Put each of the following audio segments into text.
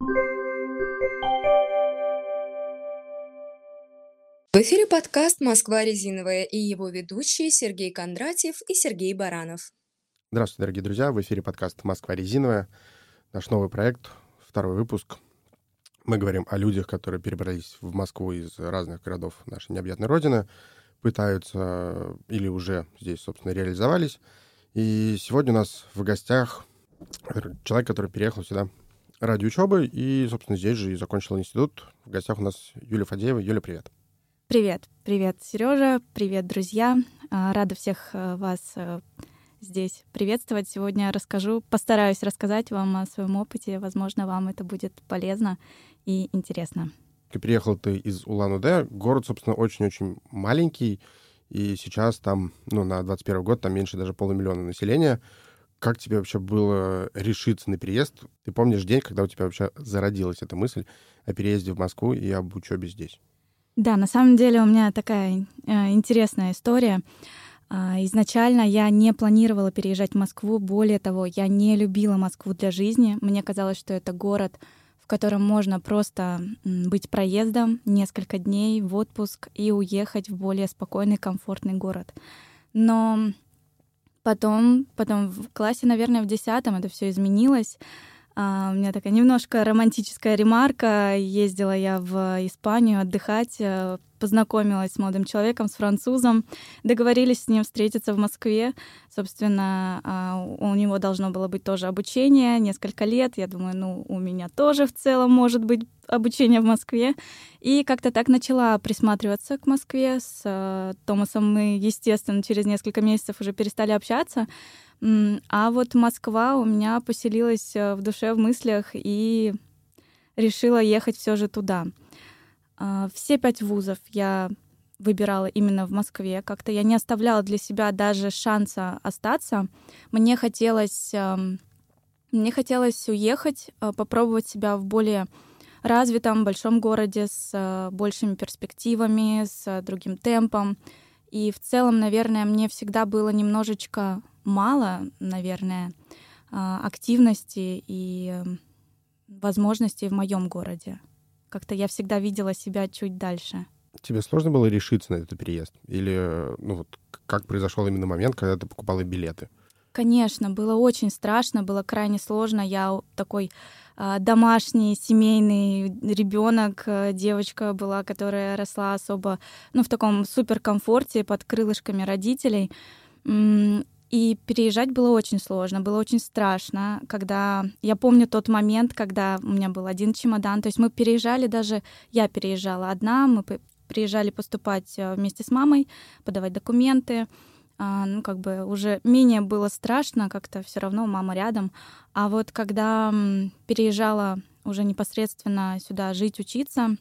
В эфире подкаст «Москва резиновая» и его ведущие Сергей Кондратьев и Сергей Баранов. Здравствуйте, дорогие друзья. В эфире подкаст «Москва резиновая». Наш новый проект, второй выпуск. Мы говорим о людях, которые перебрались в Москву из разных городов нашей необъятной родины, пытаются или уже здесь, собственно, реализовались. И сегодня у нас в гостях человек, который переехал сюда ради учебы и, собственно, здесь же и закончил институт. В гостях у нас Юлия Фадеева. Юля, привет. Привет, привет, Сережа, привет, друзья. А, рада всех э, вас э, здесь приветствовать. Сегодня расскажу, постараюсь рассказать вам о своем опыте. Возможно, вам это будет полезно и интересно. Приехал ты из Улан-Удэ. Город, собственно, очень-очень маленький. И сейчас там, ну, на 21 год там меньше даже полумиллиона населения. Как тебе вообще было решиться на переезд? Ты помнишь день, когда у тебя вообще зародилась эта мысль о переезде в Москву и об учебе здесь? Да, на самом деле у меня такая э, интересная история. Э, изначально я не планировала переезжать в Москву. Более того, я не любила Москву для жизни. Мне казалось, что это город, в котором можно просто быть проездом несколько дней в отпуск и уехать в более спокойный, комфортный город. Но потом, потом в классе, наверное, в десятом это все изменилось. А, у меня такая немножко романтическая ремарка. Ездила я в Испанию отдыхать, э, познакомилась с молодым человеком, с французом, договорились с ним встретиться в Москве. Собственно, а, у него должно было быть тоже обучение, несколько лет. Я думаю, ну, у меня тоже в целом может быть обучение в Москве. И как-то так начала присматриваться к Москве. С э, Томасом мы, естественно, через несколько месяцев уже перестали общаться. А вот Москва у меня поселилась э, в душе, в мыслях, и решила ехать все же туда. А, все пять вузов я выбирала именно в Москве. Как-то я не оставляла для себя даже шанса остаться. Мне хотелось, эм, мне хотелось уехать, э, попробовать себя в более развитом большом городе с э, большими перспективами, с другим темпом. И в целом, наверное, мне всегда было немножечко мало, наверное, а, активности и эм, возможностей в моем городе. Как-то я всегда видела себя чуть дальше. Тебе сложно было решиться на этот переезд? Или ну, вот, как произошел именно момент, когда ты покупала билеты? Конечно, было очень страшно, было крайне сложно. Я такой э, домашний, семейный ребенок, э, девочка была, которая росла особо, ну, в таком суперкомфорте под крылышками родителей. И переезжать было очень сложно, было очень страшно, когда... Я помню тот момент, когда у меня был один чемодан, то есть мы переезжали даже... Я переезжала одна, мы приезжали поступать э, вместе с мамой, подавать документы, а, ну, как бы уже менее было страшно, как-то все равно мама рядом. А вот когда переезжала уже непосредственно сюда жить, учиться,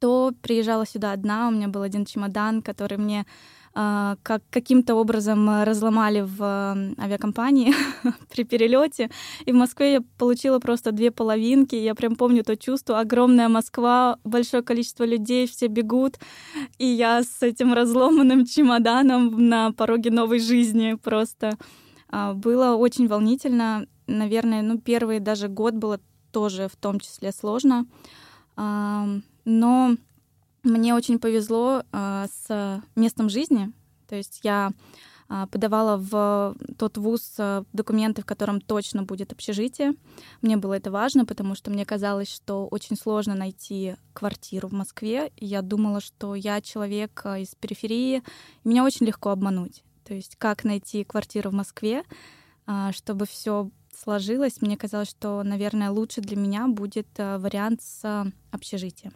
то приезжала сюда одна, у меня был один чемодан, который мне как каким-то образом э, разломали в авиакомпании при перелете. И в Москве я получила просто две половинки. Я прям помню то чувство. Огромная Москва, большое количество людей, все бегут. И я с этим разломанным чемоданом на пороге новой жизни просто. А, было очень волнительно. Наверное, ну, первый даже год было тоже в том числе сложно. Но мне очень повезло э, с местом жизни. То есть я э, подавала в тот вуз э, документы, в котором точно будет общежитие. Мне было это важно, потому что мне казалось, что очень сложно найти квартиру в Москве. И я думала, что я человек из периферии, и меня очень легко обмануть. То есть как найти квартиру в Москве, чтобы все сложилось. Мне казалось, что, наверное, лучше для меня будет вариант с общежитием.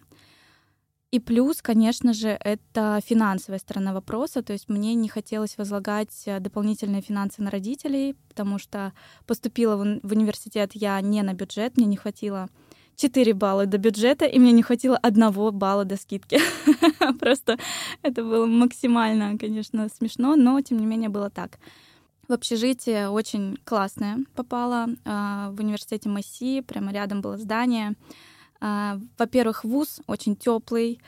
И плюс, конечно же, это финансовая сторона вопроса. То есть мне не хотелось возлагать э, дополнительные финансы на родителей, потому что поступила в университет я не на бюджет, мне не хватило 4 балла до бюджета, и мне не хватило одного балла до скидки. Просто это было максимально, конечно, смешно, но тем не менее было так. В общежитие очень классное попала. А, в университете МАСИ, прямо рядом было здание. А, во-первых, вуз очень теплый,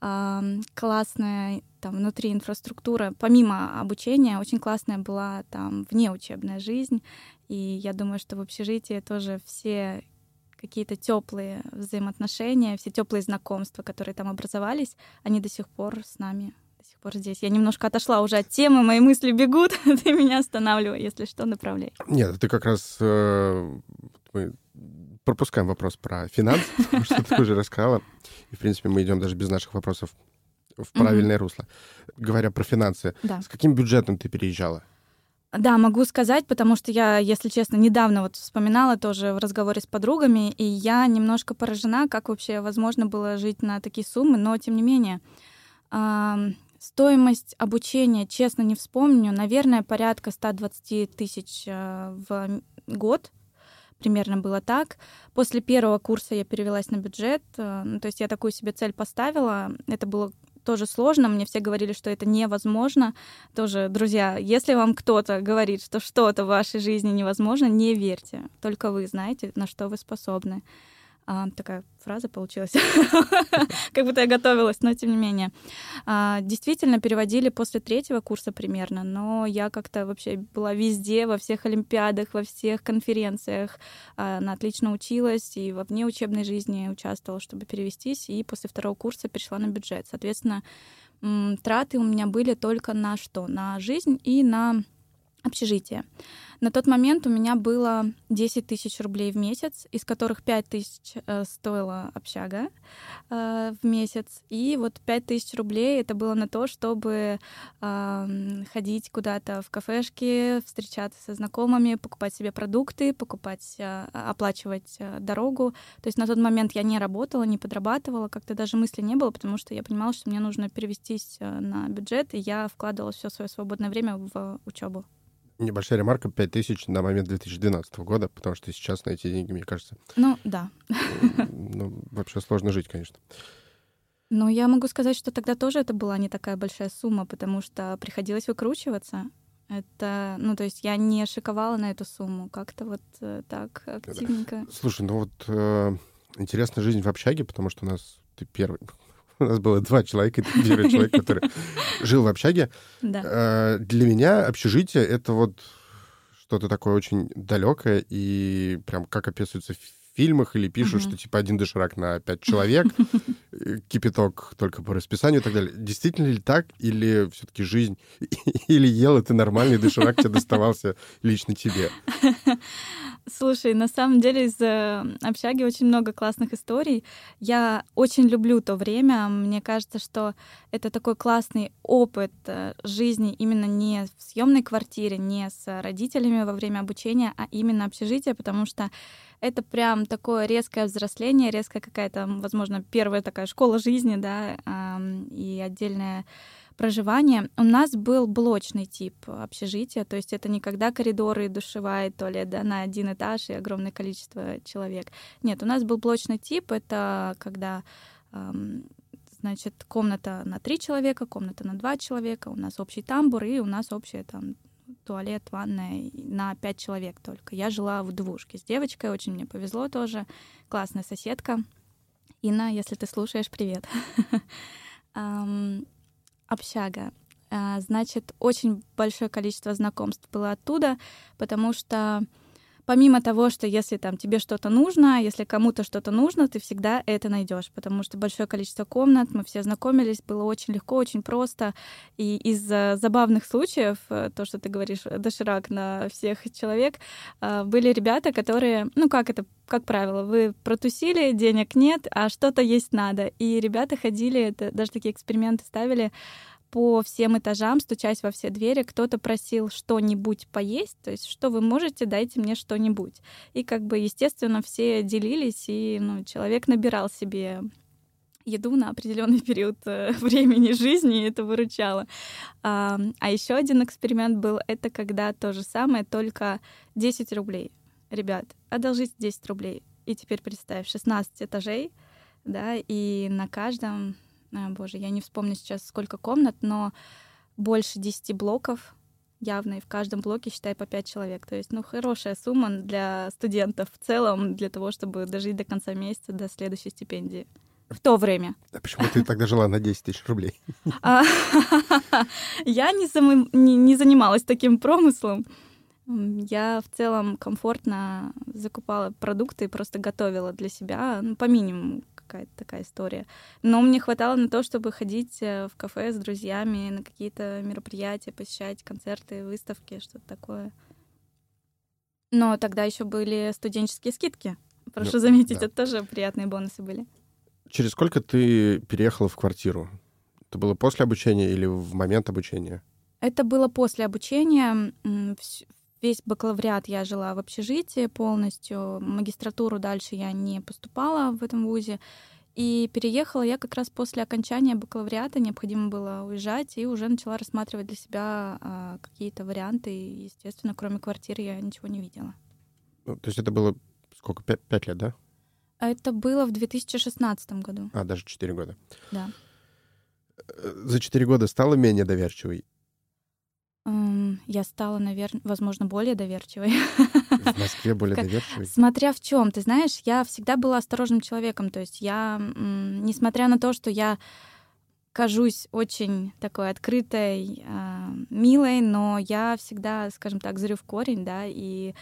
а, классная там внутри инфраструктура, помимо обучения, очень классная была там внеучебная жизнь. И я думаю, что в общежитии тоже все какие-то теплые взаимоотношения, все теплые знакомства, которые там образовались, они до сих пор с нами, до сих пор здесь. Я немножко отошла уже от темы, мои мысли бегут, ты меня останавливай, если что, направляй. Нет, ты как раз э, мы пропускаем вопрос про финансы, потому что ты уже рассказала. И, в принципе, мы идем даже без наших вопросов в правильное русло. Говоря про финансы, с каким бюджетом ты переезжала? Да, могу сказать, потому что я, если честно, недавно вот вспоминала тоже в разговоре с подругами, и я немножко поражена, как вообще возможно было жить на такие суммы, но тем не менее. ам, Стоимость обучения, честно, не вспомню, наверное, порядка 120 тысяч э, в год. Примерно было так. После первого курса я перевелась на бюджет. э, ну, то есть я такую себе цель поставила. Это было тоже сложно. Мне все говорили, что это невозможно. Тоже, друзья, если вам кто-то говорит, что что-то в вашей жизни невозможно, не верьте. Только вы знаете, на что вы способны. А, такая фраза получилась, как будто я готовилась, но тем не менее. А, действительно, переводили после третьего курса примерно, но я как-то вообще была везде, во всех олимпиадах, во всех конференциях. А, Она отлично училась и во внеучебной жизни участвовала, чтобы перевестись, и после второго курса перешла на бюджет. Соответственно, траты у меня были только на что? На жизнь и на общежитие. На тот момент у меня было 10 тысяч рублей в месяц, из которых 5 тысяч э, стоила общага э, в месяц. И вот 5 тысяч рублей это было на то, чтобы э, ходить куда-то в кафешки, встречаться со знакомыми, покупать себе продукты, покупать, э, оплачивать э, дорогу. То есть на тот момент я не работала, не подрабатывала, как-то даже мысли не было, потому что я понимала, что мне нужно перевестись э, на бюджет, и я вкладывала все свое свободное время в учебу. Небольшая ремарка, 5000 на момент 2012 года, потому что сейчас на эти деньги, мне кажется, Ну, да. ну, вообще сложно жить, конечно. Но я могу сказать, что тогда тоже это была не такая большая сумма, потому что приходилось выкручиваться. Это, ну, то есть я не шиковала на эту сумму, как-то вот э, так активненько. Слушай, ну вот э, интересная жизнь в общаге, потому что у нас ты первый. У нас было два человека, первый человек, который жил в общаге. Э, Для меня общежитие — это вот что-то такое очень далекое, и прям как описывается в фильмах или пишут, что типа один доширак на пять человек, э, кипяток только по расписанию и так далее. Действительно ли так, или все-таки жизнь, или ела ты нормальный доширак тебе доставался лично тебе? Слушай, на самом деле из э, общаги очень много классных историй. Я очень люблю то время. Мне кажется, что это такой классный опыт э, жизни именно не в съемной квартире, не с родителями во время обучения, а именно общежитие, потому что это прям такое резкое взросление, резкая какая-то, возможно, первая такая школа жизни, да, и отдельная проживания. У нас был блочный тип общежития, то есть это не когда коридоры, душевая, туалет да, на один этаж и огромное количество человек. Нет, у нас был блочный тип, это когда ам, значит, комната на три человека, комната на два человека, у нас общий тамбур и у нас общая там туалет, ванная на пять человек только. Я жила в двушке с девочкой, очень мне повезло тоже. Классная соседка. Инна, если ты слушаешь, привет. Общага. А, Значит, очень большое количество знакомств было оттуда, потому что помимо того, что если там тебе что-то нужно, если кому-то что-то нужно, ты всегда это найдешь, потому что большое количество комнат, мы все знакомились, было очень легко, очень просто. И из э, забавных случаев, э, то, что ты говоришь, доширак на всех человек, э, были ребята, которые, ну как это, как правило, вы протусили, денег нет, а что-то есть надо. И ребята ходили, это, даже такие эксперименты ставили, по всем этажам, стучась во все двери, кто-то просил что-нибудь поесть, то есть что вы можете, дайте мне что-нибудь. И как бы, естественно, все делились, и ну, человек набирал себе еду на определенный период э, времени жизни, и это выручало. А, а еще один эксперимент был, это когда то же самое, только 10 рублей. Ребят, одолжите 10 рублей. И теперь представь, 16 этажей, да, и на каждом а, боже, я не вспомню сейчас, сколько комнат, но больше 10 блоков явно, и в каждом блоке, считай, по 5 человек. То есть, ну, хорошая сумма для студентов в целом, для того, чтобы дожить до конца месяца, до следующей стипендии. В то время. А почему ты тогда жила на 10 тысяч рублей? А, Я не, занималась таким промыслом. Я в целом комфортно закупала продукты и просто готовила для себя, ну, по минимуму какая-то такая история. Но мне хватало на то, чтобы ходить э, в кафе с друзьями на какие-то мероприятия, посещать концерты, выставки, что-то такое. Но тогда еще были студенческие скидки. Прошу ну, заметить, да. это тоже приятные бонусы были. Через сколько ты переехала в квартиру? Это было после обучения или в момент обучения? Это было после обучения. Весь бакалавриат я жила в общежитии полностью. Магистратуру дальше я не поступала в этом вузе. И переехала я как раз после окончания бакалавриата. Необходимо было уезжать, и уже начала рассматривать для себя а, какие-то варианты. И, естественно, кроме квартиры я ничего не видела. Ну, то есть это было сколько? Пять, пять лет, да? Это было в 2016 году. А, даже четыре года. Да. Э, за четыре года стала менее доверчивой? Я стала, наверное, возможно, более доверчивой. В Москве более доверчивой? Смотря в чем, ты знаешь, я всегда была осторожным человеком. То есть я, несмотря на то, что я кажусь очень такой открытой, а, милой, но я всегда, скажем так, зрю в корень, да, и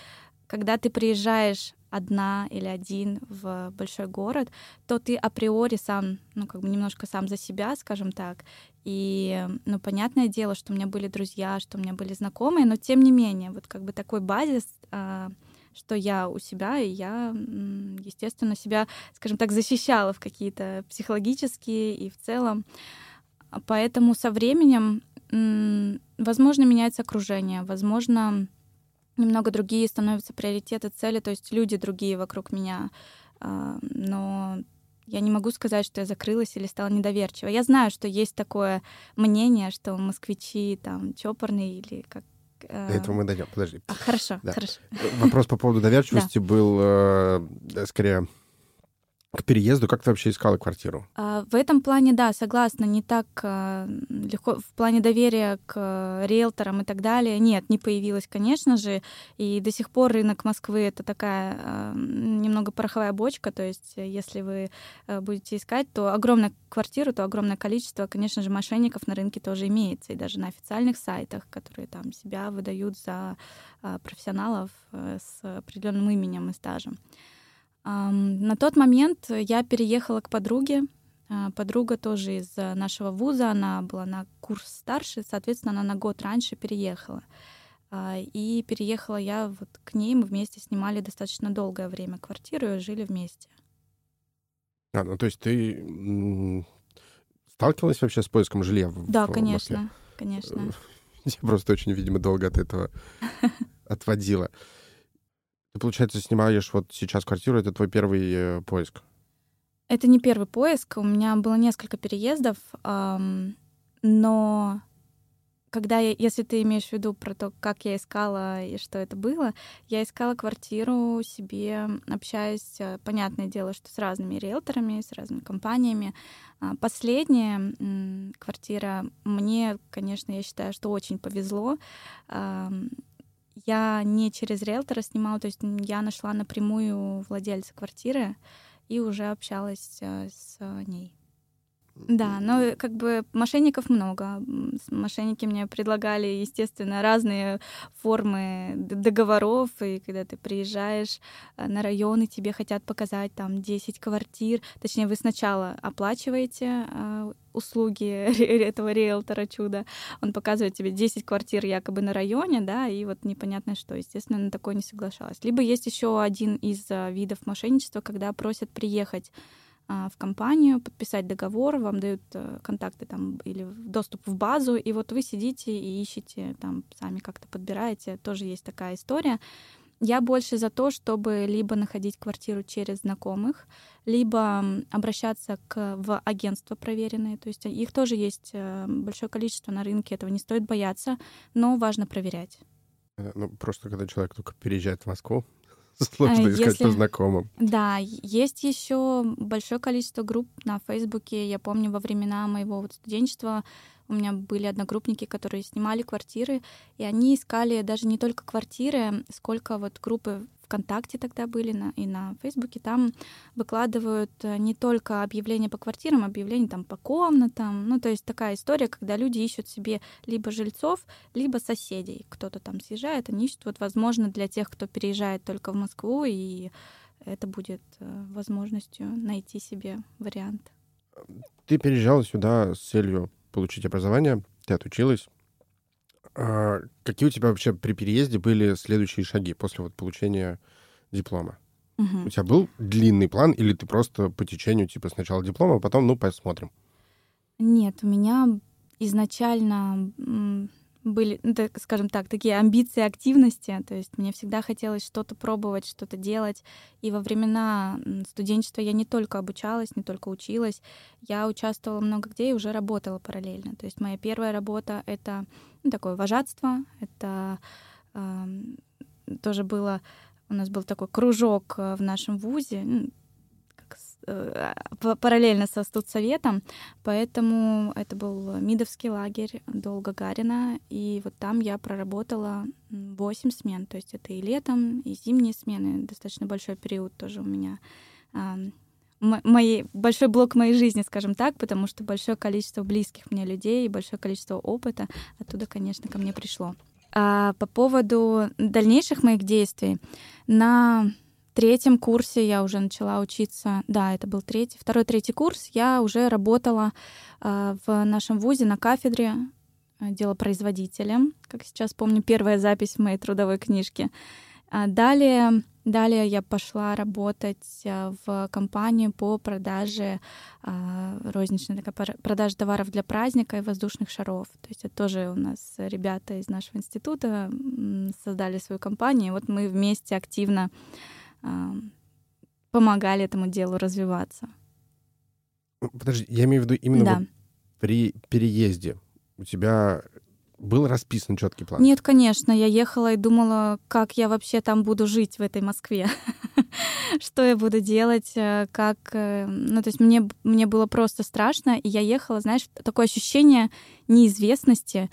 когда ты приезжаешь одна или один в большой город, то ты априори сам, ну, как бы немножко сам за себя, скажем так. И, ну, понятное дело, что у меня были друзья, что у меня были знакомые, но тем не менее, вот как бы такой базис, а, что я у себя, и я, естественно, себя, скажем так, защищала в какие-то психологические и в целом. Поэтому со временем, возможно, меняется окружение, возможно, немного другие становятся приоритеты, цели, то есть люди другие вокруг меня. А, но я не могу сказать, что я закрылась или стала недоверчивой. Я знаю, что есть такое мнение, что москвичи там чопорные или как До этого мы дойдем. Подожди. А, хорошо, да. хорошо. Вопрос по поводу доверчивости был э, скорее к переезду? Как ты вообще искала квартиру? А, в этом плане, да, согласна, не так а, легко. В плане доверия к риэлторам и так далее, нет, не появилось, конечно же. И до сих пор рынок Москвы — это такая а, немного пороховая бочка, то есть если вы будете искать, то огромная квартира, то огромное количество, конечно же, мошенников на рынке тоже имеется, и даже на официальных сайтах, которые там себя выдают за профессионалов с определенным именем и стажем. На тот момент я переехала к подруге. А, подруга тоже из э, нашего вуза, она была на курс старше, соответственно, она на год раньше переехала. А, и переехала я вот к ней, мы вместе снимали достаточно долгое время квартиру и жили вместе. А, ну то есть ты сталкивалась вообще с поиском жилья в Да, в конечно, Москве? конечно. Я просто очень, видимо, долго от этого отводила. Ты, получается, снимаешь вот сейчас квартиру, это твой первый э, поиск? Это не первый поиск. У меня было несколько переездов, но когда я, если ты имеешь в виду про то, как я искала и что это было, я искала квартиру себе, общаясь, э, понятное дело, что с разными риэлторами, с разными компаниями. А, последняя квартира мне, конечно, я считаю, что очень повезло я не через риэлтора снимала, то есть я нашла напрямую владельца квартиры и уже общалась э, с ней. Да, но как бы мошенников много. Мошенники мне предлагали, естественно, разные формы договоров, и когда ты приезжаешь э, на район, и тебе хотят показать там 10 квартир, точнее, вы сначала оплачиваете э, услуги этого риэлтора чуда, он показывает тебе 10 квартир якобы на районе, да, и вот непонятно что, естественно, на такое не соглашалась. Либо есть еще один из э, видов мошенничества, когда просят приехать в компанию, подписать договор, вам дают э, контакты там или доступ в базу, и вот вы сидите и ищете, там сами как-то подбираете, тоже есть такая история. Я больше за то, чтобы либо находить квартиру через знакомых, либо обращаться к, в агентство проверенные. То есть их тоже есть э, большое количество на рынке, этого не стоит бояться, но важно проверять. Э, ну, просто когда человек только переезжает в Москву, Сложно искать Если... по знакомым. Да, есть еще большое количество групп на Фейсбуке. Я помню, во времена моего вот студенчества у меня были одногруппники, которые снимали квартиры, и они искали даже не только квартиры, сколько вот группы ВКонтакте тогда были на, и на Фейсбуке, там выкладывают э, не только объявления по квартирам, объявления там по комнатам. Ну, то есть такая история, когда люди ищут себе либо жильцов, либо соседей. Кто-то там съезжает, они ищут, вот, возможно, для тех, кто переезжает только в Москву, и это будет э, возможностью найти себе вариант. Ты переезжала сюда с целью получить образование, ты отучилась, а какие у тебя вообще при переезде были следующие шаги после вот получения диплома? Угу. У тебя был длинный план или ты просто по течению, типа, сначала диплома, а потом, ну, посмотрим? Нет, у меня изначально были, ну, так, скажем так, такие амбиции активности. То есть мне всегда хотелось что-то пробовать, что-то делать. И во времена студенчества я не только обучалась, не только училась, я участвовала много где и уже работала параллельно. То есть моя первая работа — это ну, такое вожатство, это э, тоже было... У нас был такой кружок э, в нашем вузе, Э, параллельно со студсоветом, поэтому это был Мидовский лагерь до Гагарина, и вот там я проработала 8 смен, то есть это и летом, и зимние смены, достаточно большой период тоже у меня моей, большой блок моей жизни, скажем так, потому что большое количество близких мне людей и большое количество опыта оттуда, конечно, ко мне пришло. А по поводу дальнейших моих действий, на третьем курсе я уже начала учиться. Да, это был третий, второй, третий курс. Я уже работала э, в нашем вузе на кафедре э, делопроизводителем. Как сейчас помню, первая запись в моей трудовой книжке. А далее, далее я пошла работать э, в компанию по продаже э, розничной такая продажа товаров для праздника и воздушных шаров. То есть это тоже у нас ребята из нашего института создали свою компанию. И вот мы вместе активно помогали этому делу развиваться. Подожди, я имею в виду именно да. вот при переезде у тебя был расписан четкий план? Нет, конечно. Я ехала и думала, как я вообще там буду жить в этой Москве. Что я буду делать, э, как... Э, ну, то есть мне, мне было просто страшно, и я ехала, знаешь, такое ощущение неизвестности.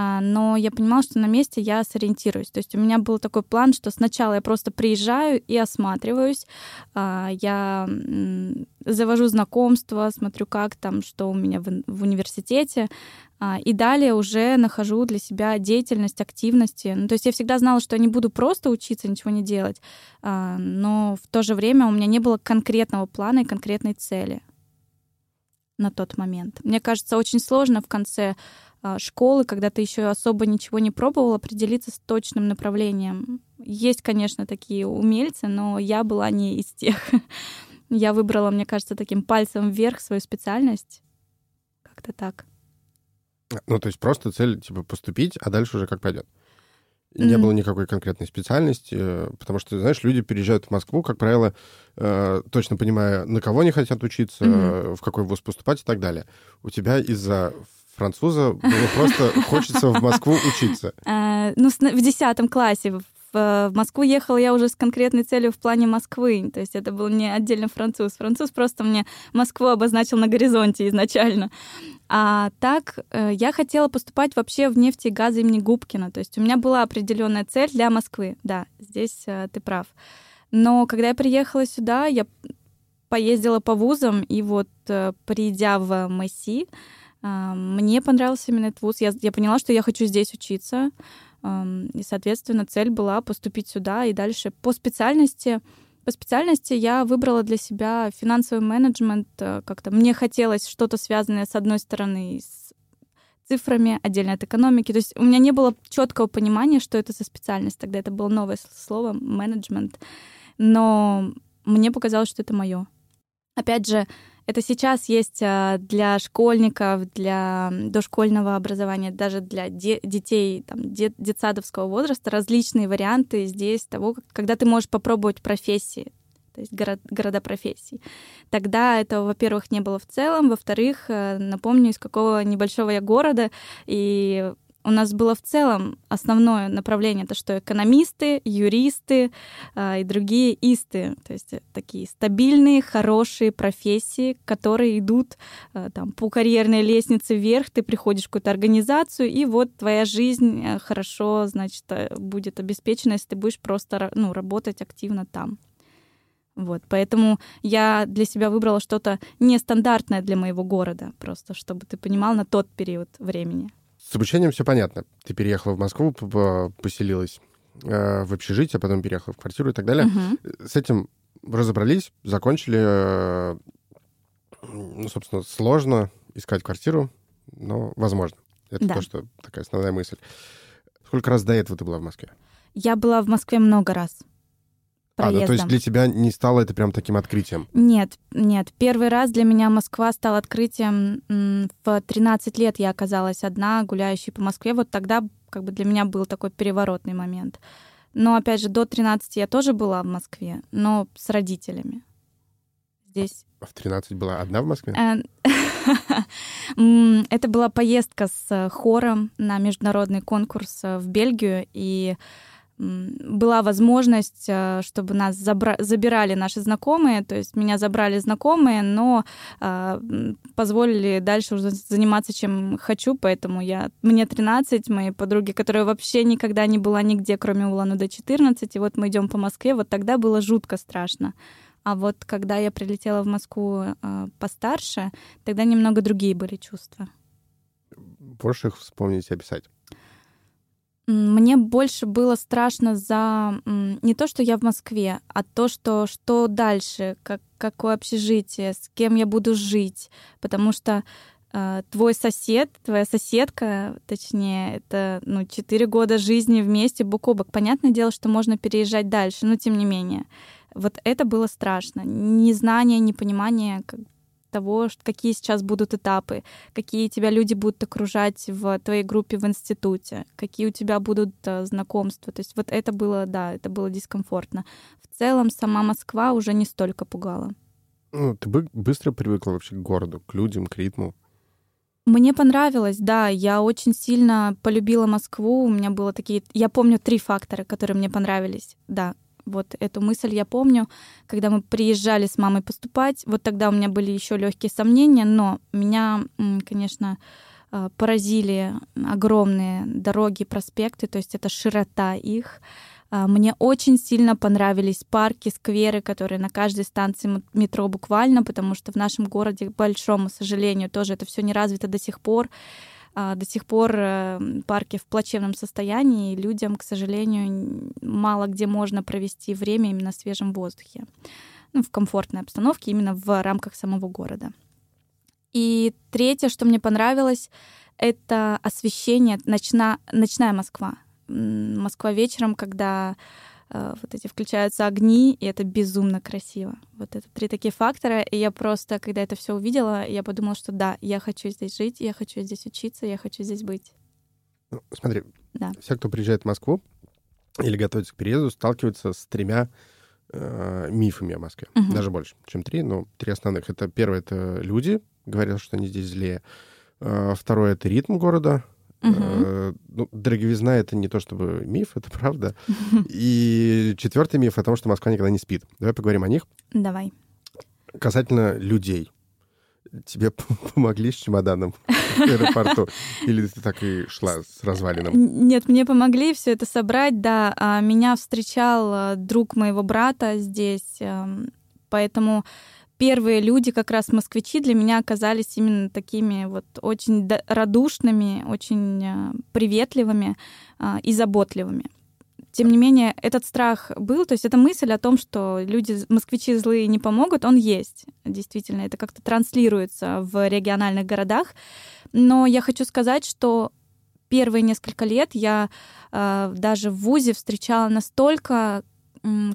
А, но я понимала, что на месте я сориентируюсь. То есть у меня был такой план, что сначала я просто приезжаю и осматриваюсь, а, я завожу знакомства, смотрю, как там, что у меня в университете, а, и далее уже нахожу для себя деятельность, активности. Ну, то есть я всегда знала, что я не буду просто учиться, ничего не делать, но в то же время у меня не было конкретного плана и конкретной цели на тот момент. Мне кажется, очень сложно в конце а, школы, когда ты еще особо ничего не пробовал, определиться с точным направлением. Есть, конечно, такие умельцы, но я была не из тех. Я выбрала, мне кажется, таким пальцем вверх свою специальность. Как-то так. Ну, то есть просто цель, типа, поступить, а дальше уже как пойдет. Не mm-hmm. было никакой конкретной специальности, э, потому что, знаешь, люди переезжают в Москву, как правило, э, точно понимая, на кого они хотят учиться, mm-hmm. в какой вуз поступать и так далее. У тебя из-за француза было просто хочется в Москву учиться? А, ну, в десятом классе в Москву ехала я уже с конкретной целью в плане Москвы. То есть это был не отдельно француз. Француз просто мне Москву обозначил на горизонте изначально. А так э, я хотела поступать вообще в нефти и газы имени Губкина. То есть у меня была определенная цель для Москвы. Да, здесь э, ты прав. Но когда я приехала сюда, я поездила по вузам, и вот э, придя в МСИ, мне понравился именно этот вуз. Я, я поняла, что я хочу здесь учиться. И, соответственно, цель была поступить сюда и дальше по специальности. По специальности я выбрала для себя финансовый менеджмент. Э, как-то мне хотелось что-то связанное, с одной стороны, с цифрами, отдельно от экономики. То есть у меня не было четкого понимания, что это за специальность. Тогда это было новое слово менеджмент. Но мне показалось, что это мое. Опять же, это сейчас есть а, для школьников, для дошкольного образования, даже для де- детей там, де- детсадовского возраста различные варианты здесь того, когда ты можешь попробовать профессии, то есть город, города профессий. Тогда этого, во-первых, не было в целом, во-вторых, э, напомню, из какого небольшого я города, и у нас было в целом основное направление, это что экономисты, юристы э, и другие исты, то есть э, такие стабильные, хорошие профессии, которые идут э, там по карьерной лестнице вверх, ты приходишь в какую-то организацию, и вот твоя жизнь э, хорошо, значит, э, будет обеспечена, если ты будешь просто ну, работать активно там. Вот, поэтому я для себя выбрала что-то нестандартное для моего города, просто чтобы ты понимал на тот период времени. С обучением все понятно. Ты переехала в Москву, поселилась э, в общежитие, а потом переехала в квартиру и так далее. Угу. С этим разобрались, закончили. Э, ну, собственно, сложно искать квартиру, но возможно. Это да. то, что такая основная мысль. Сколько раз до этого ты была в Москве? Я была в Москве много раз проездом. А, ну, то есть для тебя не стало это прям таким открытием? Нет, нет. Первый раз для меня Москва стала открытием в 13 лет. Я оказалась одна, гуляющей по Москве. Вот тогда как бы для меня был такой переворотный момент. Но, опять же, до 13 я тоже была в Москве, но с родителями. Здесь... А в 13 была одна в Москве? Э, это была поездка с хором на международный конкурс в Бельгию, и была возможность, э, чтобы нас забра- забирали наши знакомые, то есть меня забрали знакомые, но э, позволили дальше уже заниматься чем хочу, поэтому я мне 13, мои подруги, которые вообще никогда не была нигде, кроме Улан-Удэ 14, и вот мы идем по Москве, вот тогда было жутко страшно. А вот когда я прилетела в Москву э, постарше, тогда немного другие были чувства. Можешь их вспомнить и описать? Мне больше было страшно за не то, что я в Москве, а то, что что дальше, как, какое общежитие, с кем я буду жить. Потому что э, твой сосед, твоя соседка, точнее, это ну, 4 года жизни вместе, бок о бок. Понятное дело, что можно переезжать дальше, но тем не менее. Вот это было страшно. Незнание, непонимание, как, того, какие сейчас будут этапы, какие тебя люди будут окружать в твоей группе в институте, какие у тебя будут э, знакомства. То есть вот это было, да, это было дискомфортно. В целом сама Москва уже не столько пугала. Ну, ты бы быстро привыкла вообще к городу, к людям, к ритму? Мне понравилось, да. Я очень сильно полюбила Москву. У меня было такие... Я помню три фактора, которые мне понравились. Да, вот эту мысль я помню, когда мы приезжали с мамой поступать. Вот тогда у меня были еще легкие сомнения, но меня, конечно, э, поразили огромные дороги, проспекты, то есть это широта их. А, мне очень сильно понравились парки, скверы, которые на каждой станции метро буквально, потому что в нашем городе, к большому сожалению, тоже это все не развито до сих пор. А, до сих пор э, парки в плачевном состоянии, и людям, к сожалению, мало где можно провести время именно в свежем воздухе, ну, в комфортной обстановке, именно в рамках самого города. И третье, что мне понравилось, это освещение, ночна, ночная Москва. Москва вечером, когда вот эти включаются огни, и это безумно красиво. Вот это три такие фактора, и я просто, когда это все увидела, я подумала, что да, я хочу здесь жить, я хочу здесь учиться, я хочу здесь быть. Ну, смотри, да. все, кто приезжает в Москву или готовится к переезду, сталкиваются с тремя э, мифами о Москве. Угу. Даже больше, чем три, но три основных. Это первое — это люди, говорят, что они здесь злее. Э, второе — это ритм города — Угу. Ну, дороговизна — это не то чтобы миф, это правда. И четвертый миф о том, что Москва никогда не спит. Давай поговорим о них. Давай. Касательно людей. Тебе помогли с чемоданом в аэропорту? Или ты так и шла с развалином? Нет, мне помогли все это собрать, да. А меня встречал э, друг моего брата здесь, эм, поэтому первые люди, как раз москвичи, для меня оказались именно такими вот очень радушными, очень э, приветливыми а, и заботливыми. Тем не менее, этот страх был, то есть эта мысль о том, что люди, москвичи злые не помогут, он есть. Действительно, это как-то транслируется в региональных городах. Но я хочу сказать, что первые несколько лет я э, даже в ВУЗе встречала настолько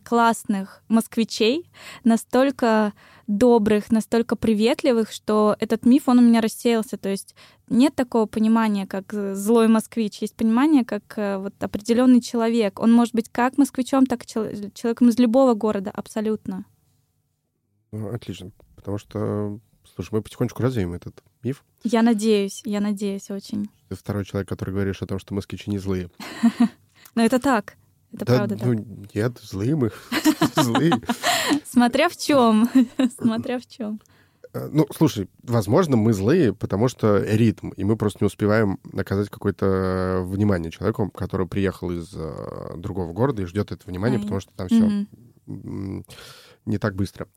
классных москвичей, настолько добрых, настолько приветливых, что этот миф, он у меня рассеялся. То есть нет такого понимания, как злой москвич. Есть понимание, как э, вот определенный человек. Он может быть как москвичом, так и человеком из любого города, абсолютно. Ну, отлично. Потому что Слушай, мы потихонечку развеем этот миф. Я надеюсь, я надеюсь очень. Ты второй человек, который говоришь о том, что москвичи не злые. Но это так. Это да, правда ну, так. нет, злые мы. Злые. Смотря в чем. Смотря в чем. Э, Ну, слушай, возможно, мы злые, потому что ритм, и мы просто не успеваем оказать какое-то внимание человеку, который приехал из э, другого города и ждет это внимание, Ай. потому что там все не так быстро.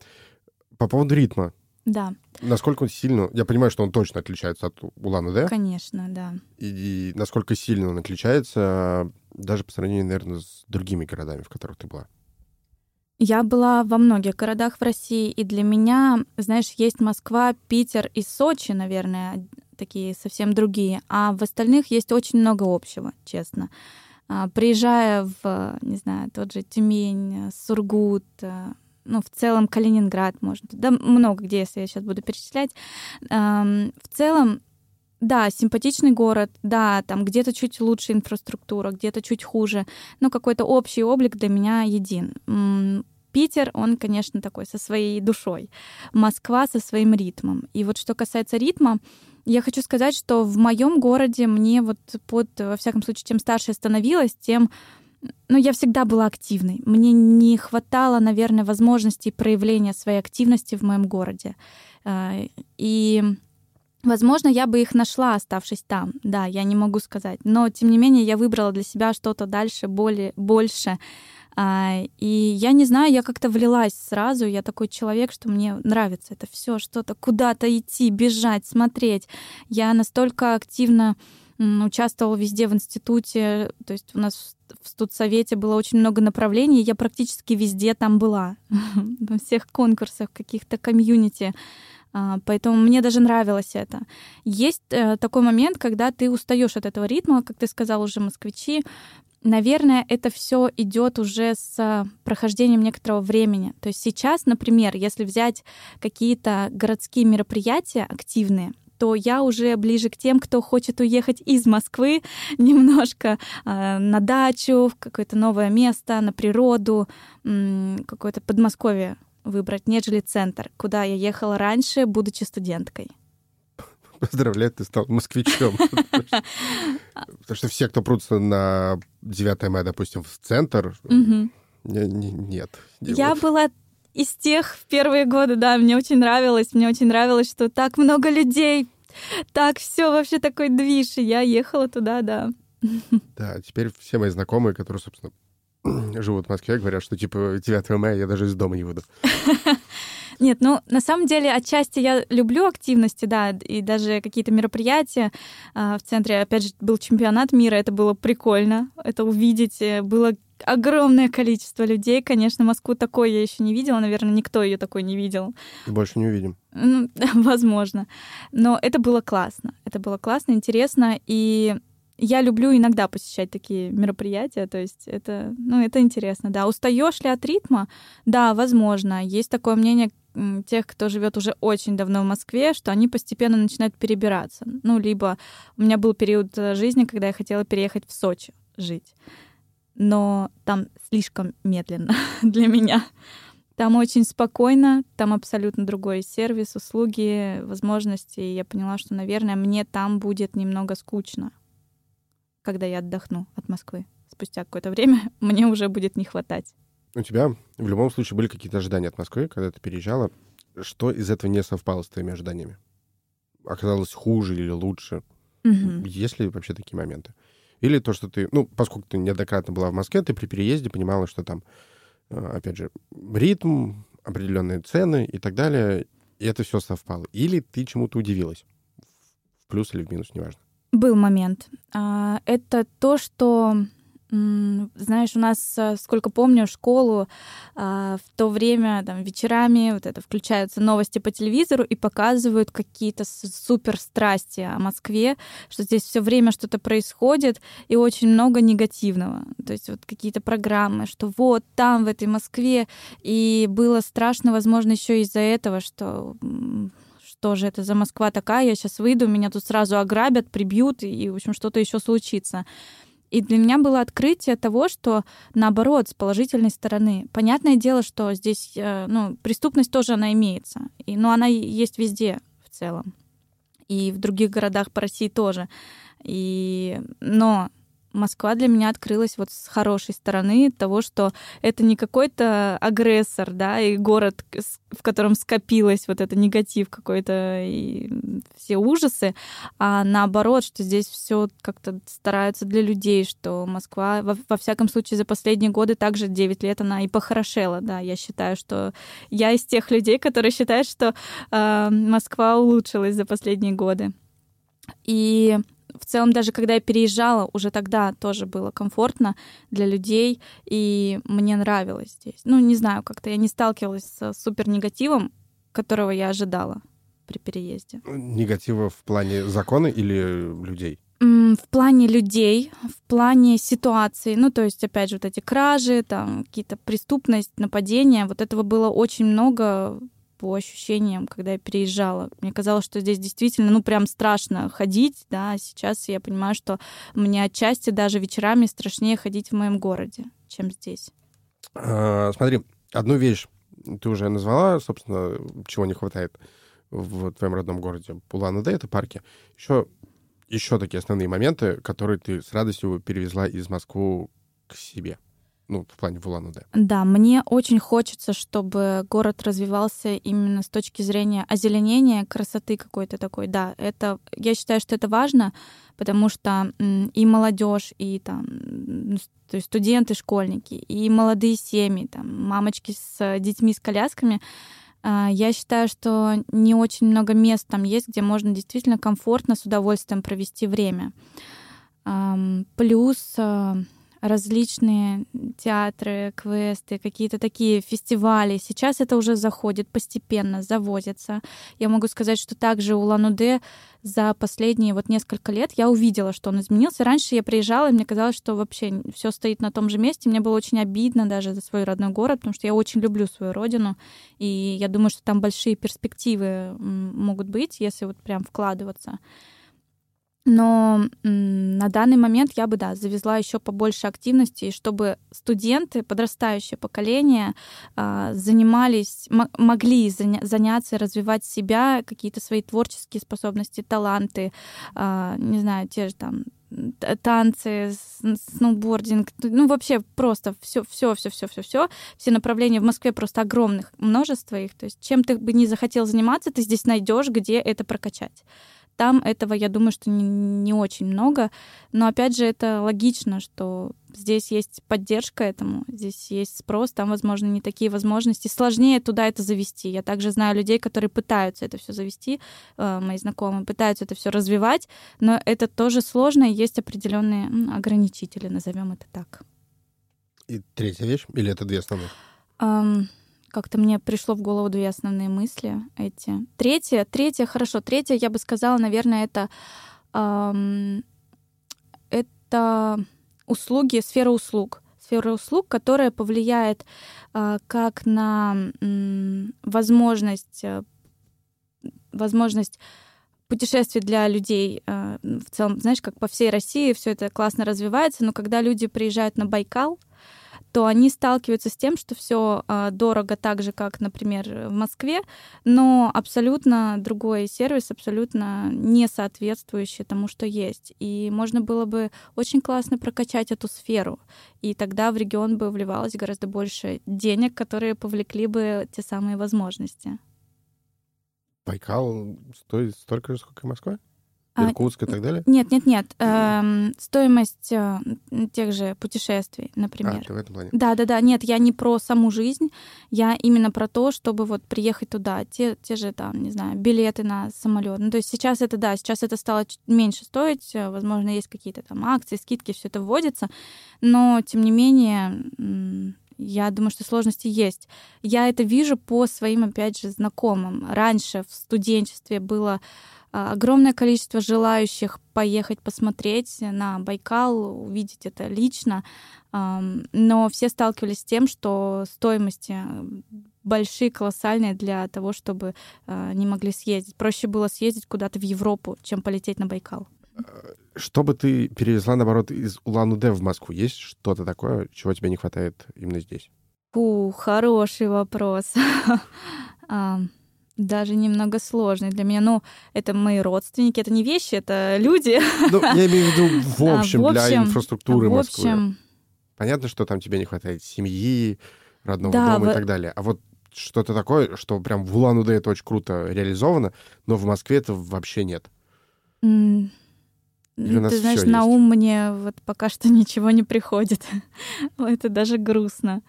По поводу ритма. Да, Насколько он сильно... Я понимаю, что он точно отличается от Улан-Удэ, конечно, да. и, и насколько сильно он отличается даже по сравнению, наверное, с другими городами, в которых ты была. Я была во многих городах в России, и для меня, знаешь, есть Москва, Питер и Сочи, наверное, такие совсем другие, а в остальных есть очень много общего, честно. А, Приезжая в, не знаю, тот же Тюмень, Сургут, а, ну, в целом Калининград, может, да, много где, если я сейчас буду перечислять. В целом, да, симпатичный город, да, там где-то чуть лучше инфраструктура, где-то чуть хуже, но какой-то общий облик для меня един. Питер, он, конечно, такой со своей душой. Москва со своим ритмом. И вот что касается ритма, я хочу сказать, что в моем городе мне вот под, во всяком случае, чем старше я становилась, тем ну, я всегда была активной. Мне не хватало, наверное, возможностей проявления своей активности в моем городе. А, И, возможно, я бы их нашла, оставшись там. Да, я не могу сказать. Но, тем не менее, я выбрала для себя что-то дальше, более, больше. А, И я не знаю, я как-то влилась сразу. Я такой человек, что мне нравится это все, что-то куда-то идти, бежать, смотреть. Я настолько активно участвовала везде в институте. То есть у нас в студсовете было очень много направлений, я практически везде там была. Во всех конкурсах, каких-то комьюнити. А, Поэтому мне даже нравилось это. Есть э, такой момент, когда ты устаешь от этого ритма, как ты сказал уже, москвичи. Наверное, это все идет уже с прохождением некоторого времени. То есть сейчас, например, если взять какие-то городские мероприятия активные, то я уже ближе к тем, кто хочет уехать из Москвы немножко э, на дачу, в какое-то новое место, на природу, какое-то Подмосковье выбрать, нежели центр, куда я ехала раньше, будучи студенткой. Поздравляю, ты стал москвичом. Потому что все, кто прутся на 9 мая, допустим, в центр, нет. не Я была из тех в первые годы, да, мне очень нравилось, мне очень нравилось, что так много людей, так все вообще такой движ, и я ехала туда, да. Да, теперь все мои знакомые, которые, собственно, живут в Москве, говорят, что, типа, 9 мая я даже из дома не выйду. Нет, ну, на самом деле, отчасти я люблю активности, да, и даже какие-то мероприятия а, в центре. Опять же, был чемпионат мира, это было прикольно, это увидеть. э, Было огромное количество людей. Конечно, Москву такой я еще не видела, наверное, никто ее такой не видел. Больше не увидим. Ну, возможно. Но это было классно. Это было классно, интересно. И я люблю иногда посещать такие мероприятия. То есть это, ну, это интересно, да. Устаешь ли от ритма? Да, возможно. Есть такое мнение тех, кто живет уже очень давно в Москве, что они постепенно начинают перебираться. Ну, либо у меня был период э, жизни, когда я хотела переехать в Сочи жить. Но там слишком медленно для меня. Там очень спокойно, там абсолютно другой сервис, услуги, возможности. И я поняла, что, наверное, мне там будет немного скучно, когда я отдохну от Москвы. Спустя какое-то время мне уже будет не хватать. У тебя в любом случае были какие-то ожидания от Москвы, когда ты переезжала. Что из этого не совпало с твоими ожиданиями? Оказалось хуже или лучше? Мгм. Есть ли вообще такие моменты? Или то, что ты, ну, поскольку ты неоднократно была в Москве, ты при переезде понимала, что там, э, опять же, ритм, определенные цены и так далее, и это все совпало. Или ты чему-то удивилась? В плюс или в минус, неважно. Был момент. А, Это то, что, знаешь, у нас, а, сколько помню, школу а, в то время, там, вечерами, вот это, включаются новости по телевизору и показывают какие-то супер страсти о Москве, что здесь все время что-то происходит и очень много негативного. То есть вот какие-то программы, что вот там, в этой Москве, и было страшно, возможно, еще из-за этого, что что же это за Москва такая, я сейчас выйду, меня тут сразу ограбят, прибьют, и, в общем, что-то еще случится. И для меня было открытие того, что наоборот, с положительной стороны. Понятное дело, что здесь э, ну, преступность тоже она имеется, и, но она есть везде в целом. И в других городах по России тоже. И, но Москва для меня открылась вот с хорошей стороны того, что это не какой-то агрессор, да, и город, в котором скопилось вот это негатив какой-то и все ужасы, а наоборот, что здесь все как-то стараются для людей, что Москва, во, во всяком случае, за последние годы также 9 лет она и похорошела, да, я считаю, что я из тех людей, которые считают, что э, Москва улучшилась за последние годы. И в целом, даже когда я переезжала, уже тогда тоже было комфортно для людей, и мне нравилось здесь. Ну, не знаю, как-то я не сталкивалась с супер негативом, которого я ожидала при переезде. Негатива в плане закона или людей? В плане людей, в плане ситуации, ну, то есть, опять же, вот эти кражи, там, какие-то преступность, нападения, вот этого было очень много по ощущениям, когда я переезжала. Мне казалось, что здесь действительно, ну, прям страшно ходить, да, а сейчас я понимаю, что мне отчасти даже вечерами страшнее ходить в моем городе, чем здесь. А, смотри, одну вещь ты уже назвала, собственно, чего не хватает в твоем родном городе Пулан-Удэ, это парки. Еще, еще такие основные моменты, которые ты с радостью перевезла из Москвы к себе ну, в плане в улан -Удэ. Да, мне очень хочется, чтобы город развивался именно с точки зрения озеленения, красоты какой-то такой. Да, это, я считаю, что это важно, потому что и молодежь, и там то есть студенты, школьники, и молодые семьи, там, мамочки с детьми, с колясками, а, я считаю, что не очень много мест там есть, где можно действительно комфортно, с удовольствием провести время. Плюс а, различные театры, квесты, какие-то такие фестивали. Сейчас это уже заходит постепенно, завозится. Я могу сказать, что также у Лануде за последние вот несколько лет я увидела, что он изменился. Раньше я приезжала, и мне казалось, что вообще все стоит на том же месте. Мне было очень обидно даже за свой родной город, потому что я очень люблю свою родину. И я думаю, что там большие перспективы могут быть, если вот прям вкладываться. Но на данный момент я бы, да, завезла еще побольше активности, чтобы студенты, подрастающее поколение а, занимались, могли заняться, развивать себя, какие-то свои творческие способности, таланты, а, не знаю, те же там танцы, сноубординг, ну вообще просто все, все, все, все, все, все, все направления в Москве просто огромных множество их. То есть чем ты бы не захотел заниматься, ты здесь найдешь, где это прокачать. Там этого, я думаю, что не, не очень много. Но опять же, это логично, что здесь есть поддержка этому, здесь есть спрос, там, возможно, не такие возможности. Сложнее туда это завести. Я также знаю людей, которые пытаются это все завести, э, мои знакомые пытаются это все развивать, но это тоже сложно, и есть определенные ограничители, назовем это так. И третья вещь, или это две основные? Um, как-то мне пришло в голову две основные мысли эти. Третье, третье, хорошо, третье, я бы сказала, наверное, это эм, это услуги, сфера услуг. Сфера услуг, которая повлияет э, как на э, возможность, э, возможность путешествий для людей э, в целом, знаешь, как по всей России все это классно развивается, но когда люди приезжают на Байкал, то они сталкиваются с тем, что все а, дорого так же, как, например, в Москве, но абсолютно другой сервис, абсолютно не соответствующий тому, что есть. И можно было бы очень классно прокачать эту сферу, и тогда в регион бы вливалось гораздо больше денег, которые повлекли бы те самые возможности. Байкал стоит столько же, сколько и Москва? А, Иркутск и так далее? Нет, нет, нет. Эм, стоимость э, тех же путешествий, например. А, ты в этом плане? Да, да, да. Нет, я не про саму жизнь, я именно про то, чтобы вот приехать туда. Те, те же там, не знаю, билеты на самолет. Ну, то есть сейчас это, да, сейчас это стало меньше стоить. Э, возможно, есть какие-то там акции, скидки, все это вводится. Но, тем не менее, я думаю, что сложности есть. Я это вижу по своим, опять же, знакомым. Раньше в студенчестве было огромное количество желающих поехать посмотреть на Байкал, увидеть это лично, но все сталкивались с тем, что стоимости большие, колоссальные для того, чтобы а, не могли съездить. Проще было съездить куда-то в Европу, чем полететь на Байкал. Чтобы ты перевезла, наоборот, из Улан-Удэ в Москву, есть что-то такое, чего тебе не хватает именно здесь? Фу, хороший вопрос. Даже немного сложный для меня. Ну, это мои родственники, это не вещи, это люди. Ну, я имею в виду в общем, а, в общем для инфраструктуры в Москвы. Общем... Понятно, что там тебе не хватает семьи, родного да, дома в... и так далее. А вот что-то такое, что прям в Улан-Удэ это очень круто реализовано, но в Москве это вообще нет. Mm. Ты знаешь, на есть? ум мне вот пока что ничего не приходит. это даже грустно.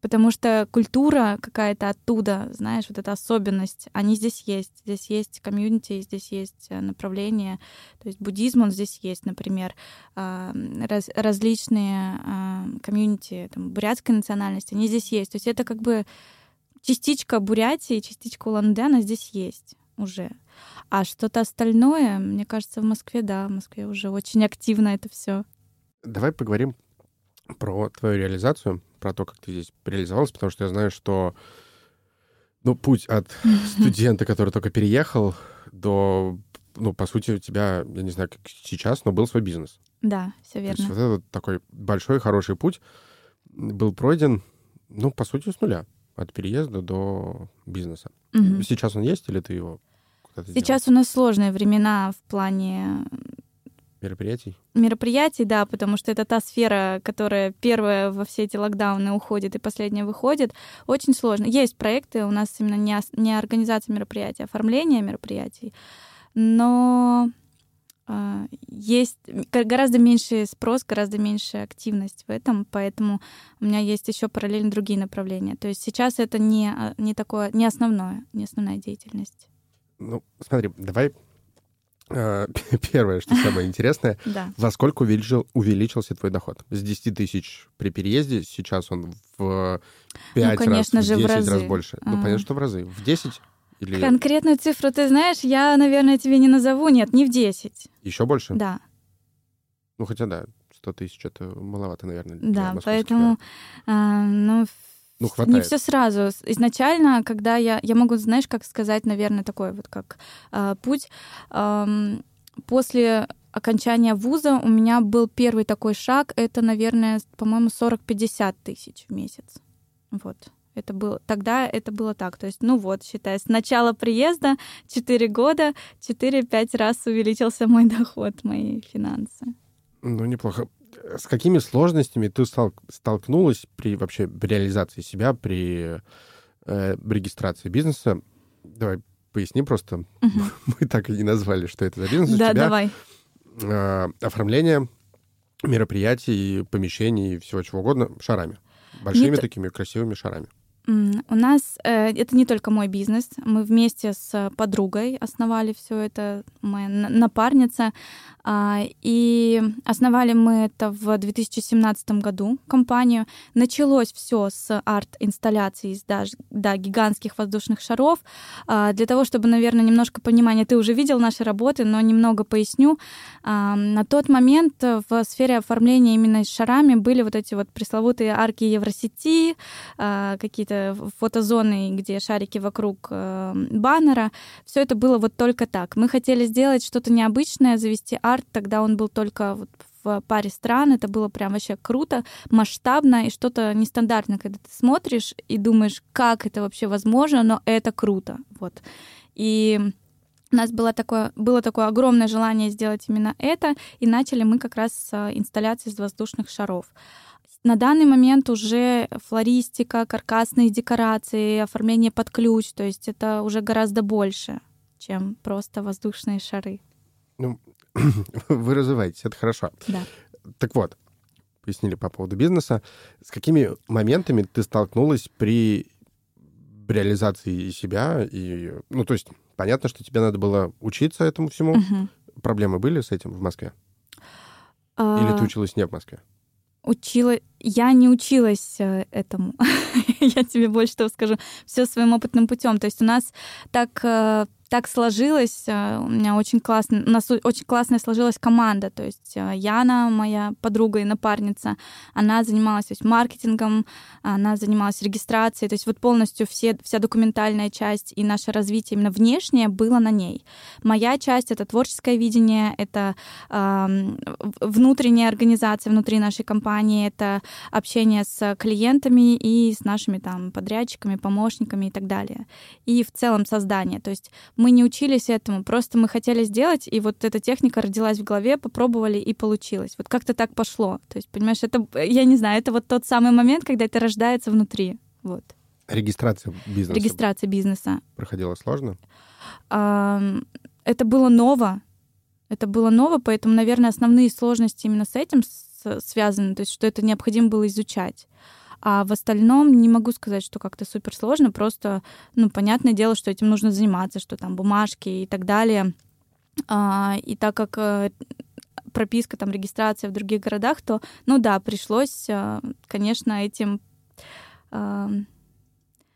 Потому что культура какая-то оттуда, знаешь, вот эта особенность, они здесь есть. Здесь есть комьюнити, здесь есть э, направление. То есть буддизм, он здесь есть, например. А, раз, различные а, комьюнити там, бурятской национальности, они здесь есть. То есть это как бы частичка Бурятии, частичка Улан-Удэ, здесь есть уже. А что-то остальное, мне кажется, в Москве, да, в Москве уже очень активно это все. Давай поговорим про твою реализацию, про то, как ты здесь реализовалась, потому что я знаю, что ну, путь от студента, который только переехал, до, ну, по сути, у тебя, я не знаю, как сейчас, но был свой бизнес. Да, все верно. То есть вот этот такой большой, хороший путь был пройден, ну, по сути, с нуля, от переезда до бизнеса. Угу. Сейчас он есть или ты его Сейчас у нас сложные времена в плане Мероприятий? Мероприятий, да, потому что это та сфера, которая первая во все эти локдауны уходит и последняя выходит. Очень сложно. Есть проекты, у нас именно не, не организация мероприятий, а оформление мероприятий, но э, есть гораздо меньший спрос, гораздо меньшая активность в этом, поэтому у меня есть еще параллельно другие направления. То есть сейчас это не, а, не такое, не основное, не основная деятельность. Ну, смотри, давай первое, что самое интересное, да. во сколько увеличил, увеличился твой доход? С 10 тысяч при переезде, сейчас он в 5 ну, конечно раз, в 10 в разы. раз больше. Ну, а... понятно, что в разы. В 10? Или... Конкретную цифру ты знаешь, я, наверное, тебе не назову. Нет, не в 10. Еще больше? Да. Ну, хотя да, 100 тысяч — это маловато, наверное. Да, поэтому, а, ну, ну, хватает. Не все сразу. Изначально, когда я, я могу, знаешь, как сказать, наверное, такой вот как э, путь. Э, после окончания вуза у меня был первый такой шаг. Это, наверное, по-моему, 40-50 тысяч в месяц. Вот. Это было, тогда это было так. То есть, ну вот, считай, с начала приезда 4 года 4-5 раз увеличился мой доход, мои финансы. Ну, неплохо с какими сложностями ты стал, столкнулась при вообще реализации себя, при э, регистрации бизнеса? Давай поясни просто. Угу. Мы так и не назвали, что это за бизнес. Да, давай. Э, оформление мероприятий, помещений и всего чего угодно шарами. Большими Нет... такими красивыми шарами. У нас э, это не только мой бизнес. Мы вместе с подругой основали все это, моя напарница. Э, и основали мы это в 2017 году, компанию. Началось все с арт-инсталляции из да, да, гигантских воздушных шаров. Э, для того, чтобы, наверное, немножко понимания, ты уже видел наши работы, но немного поясню. Э, на тот момент в сфере оформления именно шарами были вот эти вот пресловутые арки Евросети, какие-то фотозоны, где шарики вокруг э, баннера. Все это было вот только так. Мы хотели сделать что-то необычное, завести арт, тогда он был только вот в паре стран. Это было прям вообще круто, масштабно и что-то нестандартное, когда ты смотришь и думаешь, как это вообще возможно, но это круто. Вот. И у нас было такое, было такое огромное желание сделать именно это, и начали мы как раз с инсталляции из воздушных шаров. На данный момент уже флористика, каркасные декорации, оформление под ключ, то есть это уже гораздо больше, чем просто воздушные шары. Ну, вы развиваетесь, это хорошо. Да. Так вот, пояснили по поводу бизнеса. С какими моментами ты столкнулась при реализации себя? И, ну, то есть, понятно, что тебе надо было учиться этому всему. Угу. Проблемы были с этим в Москве? А... Или ты училась не в Москве? Учила... Я не училась э, этому. я тебе больше того скажу. Все своим опытным путем. То есть у нас так, э, так сложилось, э, у меня очень классно, у нас очень классная сложилась команда, то есть э, Яна, моя подруга и напарница, она занималась то есть, маркетингом, она занималась регистрацией, то есть вот полностью все, вся документальная часть и наше развитие именно внешнее было на ней. Моя часть — это творческое видение, это э, внутренняя организация внутри нашей компании, это общение с клиентами и с нашими там подрядчиками, помощниками и так далее. И в целом создание, то есть мы не учились этому, просто мы хотели сделать, и вот эта техника родилась в голове, попробовали, и получилось. Вот как-то так пошло. То есть, понимаешь, это, я не знаю, это вот тот самый момент, когда это рождается внутри. Вот. Регистрация бизнеса. Регистрация бизнеса. Проходила сложно? Это было ново. Это было ново, поэтому, наверное, основные сложности именно с этим связаны, то есть что это необходимо было изучать. А в остальном не могу сказать, что как-то супер сложно, просто, ну, понятное дело, что этим нужно заниматься, что там бумажки и так далее. А, и так как э, прописка, там, регистрация в других городах, то, ну да, пришлось, э, конечно, этим... Э,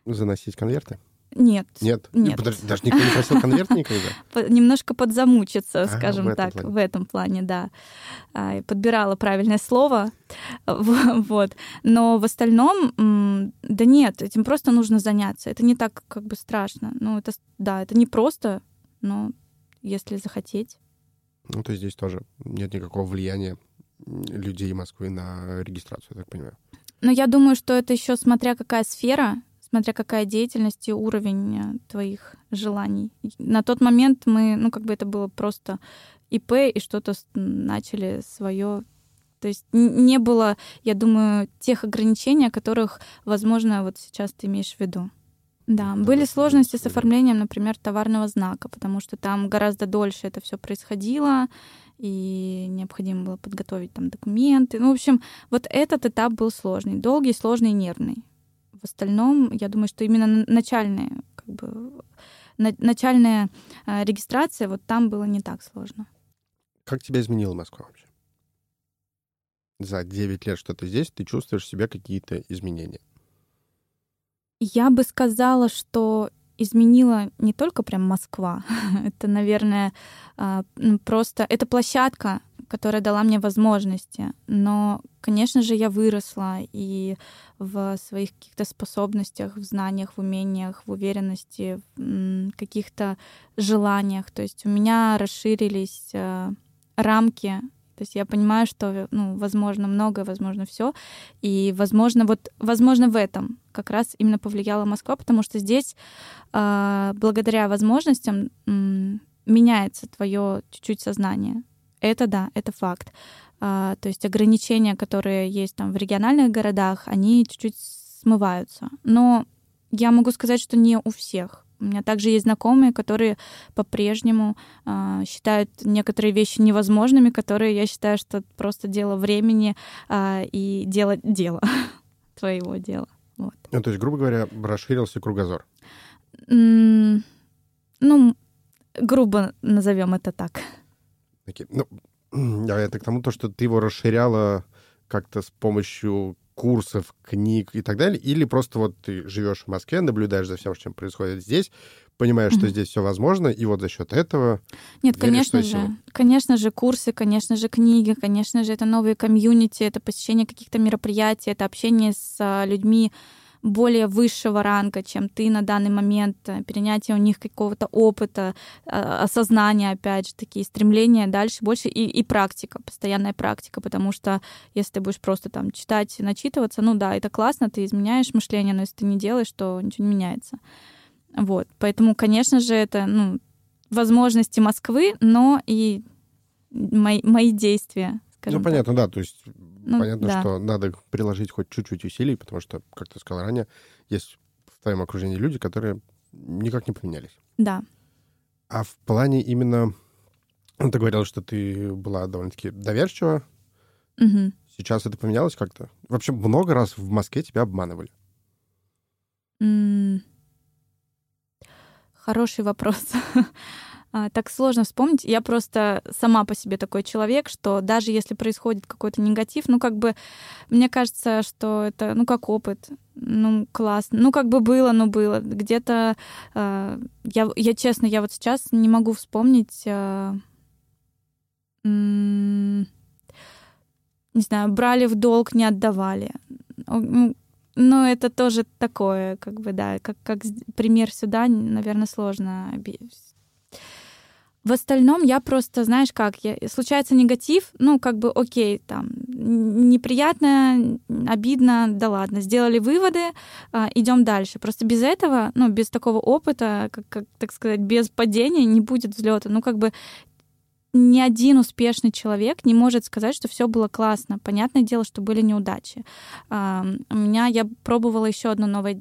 Заносить конверты? Нет. Нет? Нет. Подожди, даже никто не просил конверт никогда? Немножко подзамучиться, скажем в так, плане. в этом плане, да. А, подбирала правильное слово, вот. Но в остальном, да нет, этим просто нужно заняться. Это не так как бы страшно. Ну, это, да, это не просто, но если захотеть. Ну, то есть здесь тоже нет никакого влияния людей Москвы на регистрацию, я так понимаю. Но я думаю, что это еще смотря какая сфера, смотря какая деятельность и уровень э, твоих желаний. На тот момент мы, ну, как бы это было просто ИП, и что-то начали свое. То есть не было, я думаю, тех ограничений, о которых, возможно, вот сейчас ты имеешь в виду. Да, были сложности с оформлением, например, товарного знака, потому что там гораздо дольше это все происходило, и необходимо было подготовить там документы. Ну, в общем, вот этот этап был сложный, долгий, сложный, нервный. В остальном, я думаю, что именно начальная, как бы, начальная а, регистрация, вот там было не так сложно. Как тебя изменила Москва вообще? За 9 лет, что ты здесь, ты чувствуешь в себе какие-то изменения? Я бы сказала, что изменила не только прям Москва. это, наверное, а, просто... Это площадка, которая дала мне возможности. Но, конечно же, я выросла и в своих каких-то способностях, в знаниях, в умениях, в уверенности, в каких-то желаниях. То есть у меня расширились э, рамки то есть я понимаю, что, ну, возможно, многое, возможно, все. И, возможно, вот, возможно, в этом как раз именно повлияла Москва, потому что здесь, э, благодаря возможностям, меняется твое чуть-чуть сознание. Это да, это факт. А, то есть ограничения, которые есть там в региональных городах, они чуть-чуть смываются. Но я могу сказать, что не у всех. У меня также есть знакомые, которые по-прежнему э, считают некоторые вещи невозможными, которые я считаю, что просто дело времени э, и дело дела твоего дела. Вот. Ну, то есть, грубо говоря, расширился кругозор. Mm, ну, грубо назовем это так. Окей. Ну, да, это к тому, то, что ты его расширяла как-то с помощью курсов, книг и так далее, или просто вот ты живешь в Москве, наблюдаешь за всем, что происходит здесь, понимаешь, mm-hmm. что здесь все возможно, и вот за счет этого. Нет, конечно же, силу. конечно же, курсы, конечно же, книги, конечно же, это новые комьюнити, это посещение каких-то мероприятий, это общение с а, людьми, более высшего ранга, чем ты на данный момент, э, перенятие у них какого-то опыта, а, осознания, опять же, такие стремления дальше больше и, и практика, постоянная практика, потому что если ты будешь просто там читать, начитываться, ну да, это классно, ты изменяешь мышление, но если ты не делаешь, то ничего не меняется. Вот, поэтому, конечно же, это, ну, возможности Москвы, но и мои, мои действия. Ну, понятно, так. да, то есть ну, Понятно, да. что надо приложить хоть чуть-чуть усилий, потому что, как ты сказал ранее, есть в твоем окружении люди, которые никак не поменялись. Да. А в плане именно... Ну, ты говорила, что ты была довольно-таки доверчива. Угу. Сейчас это поменялось как-то? Вообще много раз в Москве тебя обманывали? М- Хороший вопрос. А, так сложно вспомнить. Я просто сама по себе такой человек, что даже если происходит какой-то негатив, ну, как бы, мне кажется, что это, ну, как опыт. Ну, классно. Ну, как бы было, ну, было. Где-то, э, я, я честно, я вот сейчас не могу вспомнить... Э, не знаю, брали в долг, не отдавали. Ну, это тоже такое, как бы, да, как, как пример сюда, наверное, сложно в остальном я просто, знаешь как, я, случается негатив, ну, как бы, окей, там, неприятно, обидно, да ладно, сделали выводы, а, идем дальше. Просто без этого, ну, без такого опыта, как, как так сказать, без падения не будет взлета. Ну, как бы ни один успешный человек не может сказать, что все было классно. Понятное дело, что были неудачи. У меня я пробовала еще одно новое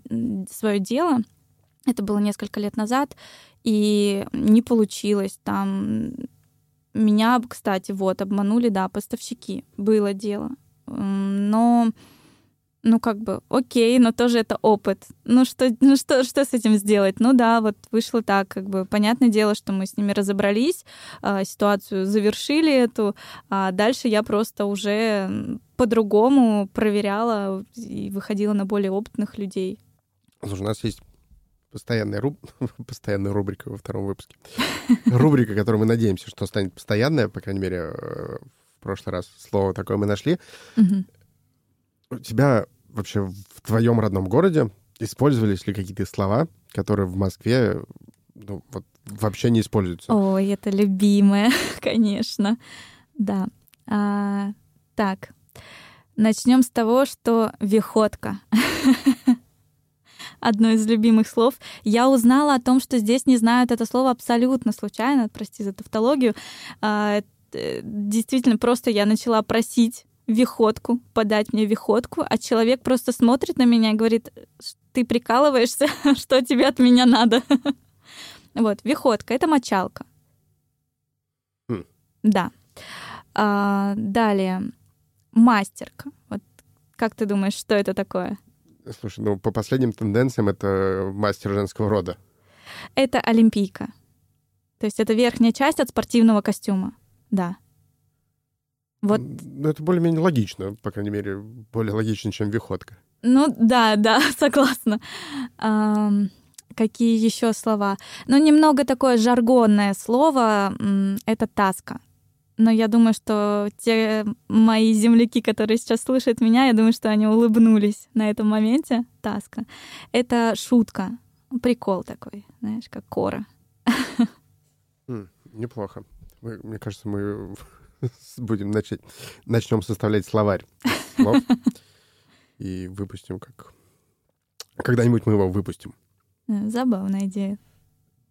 свое дело. Это было несколько лет назад, и не получилось. Там меня, кстати, вот обманули, да, поставщики. Было дело. Но ну, как бы, окей, но тоже это опыт. Ну, что, ну что, что с этим сделать? Ну да, вот вышло так, как бы, понятное дело, что мы с ними разобрались, а, ситуацию завершили эту, а дальше я просто уже по-другому проверяла и выходила на более опытных людей. Слушай, у нас есть постоянная, руб... постоянная рубрика во втором выпуске. Рубрика, которую мы надеемся, что станет постоянная, по крайней мере, э, в прошлый раз слово такое мы нашли. У тебя вообще в твоем родном городе использовались ли какие-то слова, которые в Москве ну, вот, вообще не используются? Ой, это любимое, конечно. Да. А, так, начнем с того, что виходка. одно из любимых слов. Я узнала о том, что здесь не знают это слово абсолютно случайно, прости за тавтологию. А, э, действительно, просто я начала просить виходку, подать мне виходку, а человек просто смотрит на меня и говорит, ты прикалываешься, что тебе от меня надо? Вот, виходка — это мочалка. Хм. Да. А, далее, мастерка. Вот как ты думаешь, что это такое? Слушай, ну, по последним тенденциям это мастер женского рода. Это олимпийка. То есть это верхняя часть от спортивного костюма. Да. Вот. Ну, это более-менее логично, по крайней мере, более логично, чем виходка. Ну, да, да, согласна. Um, какие еще слова? Ну, немного такое жаргонное слово — это таска но я думаю, что те мои земляки, которые сейчас слышат меня, я думаю, что они улыбнулись на этом моменте. Таска. Это шутка, прикол такой, знаешь, как кора. Mm, неплохо. Мы, мне кажется, мы будем начать, начнем составлять словарь слов и выпустим как... Когда-нибудь мы его выпустим. Забавная идея.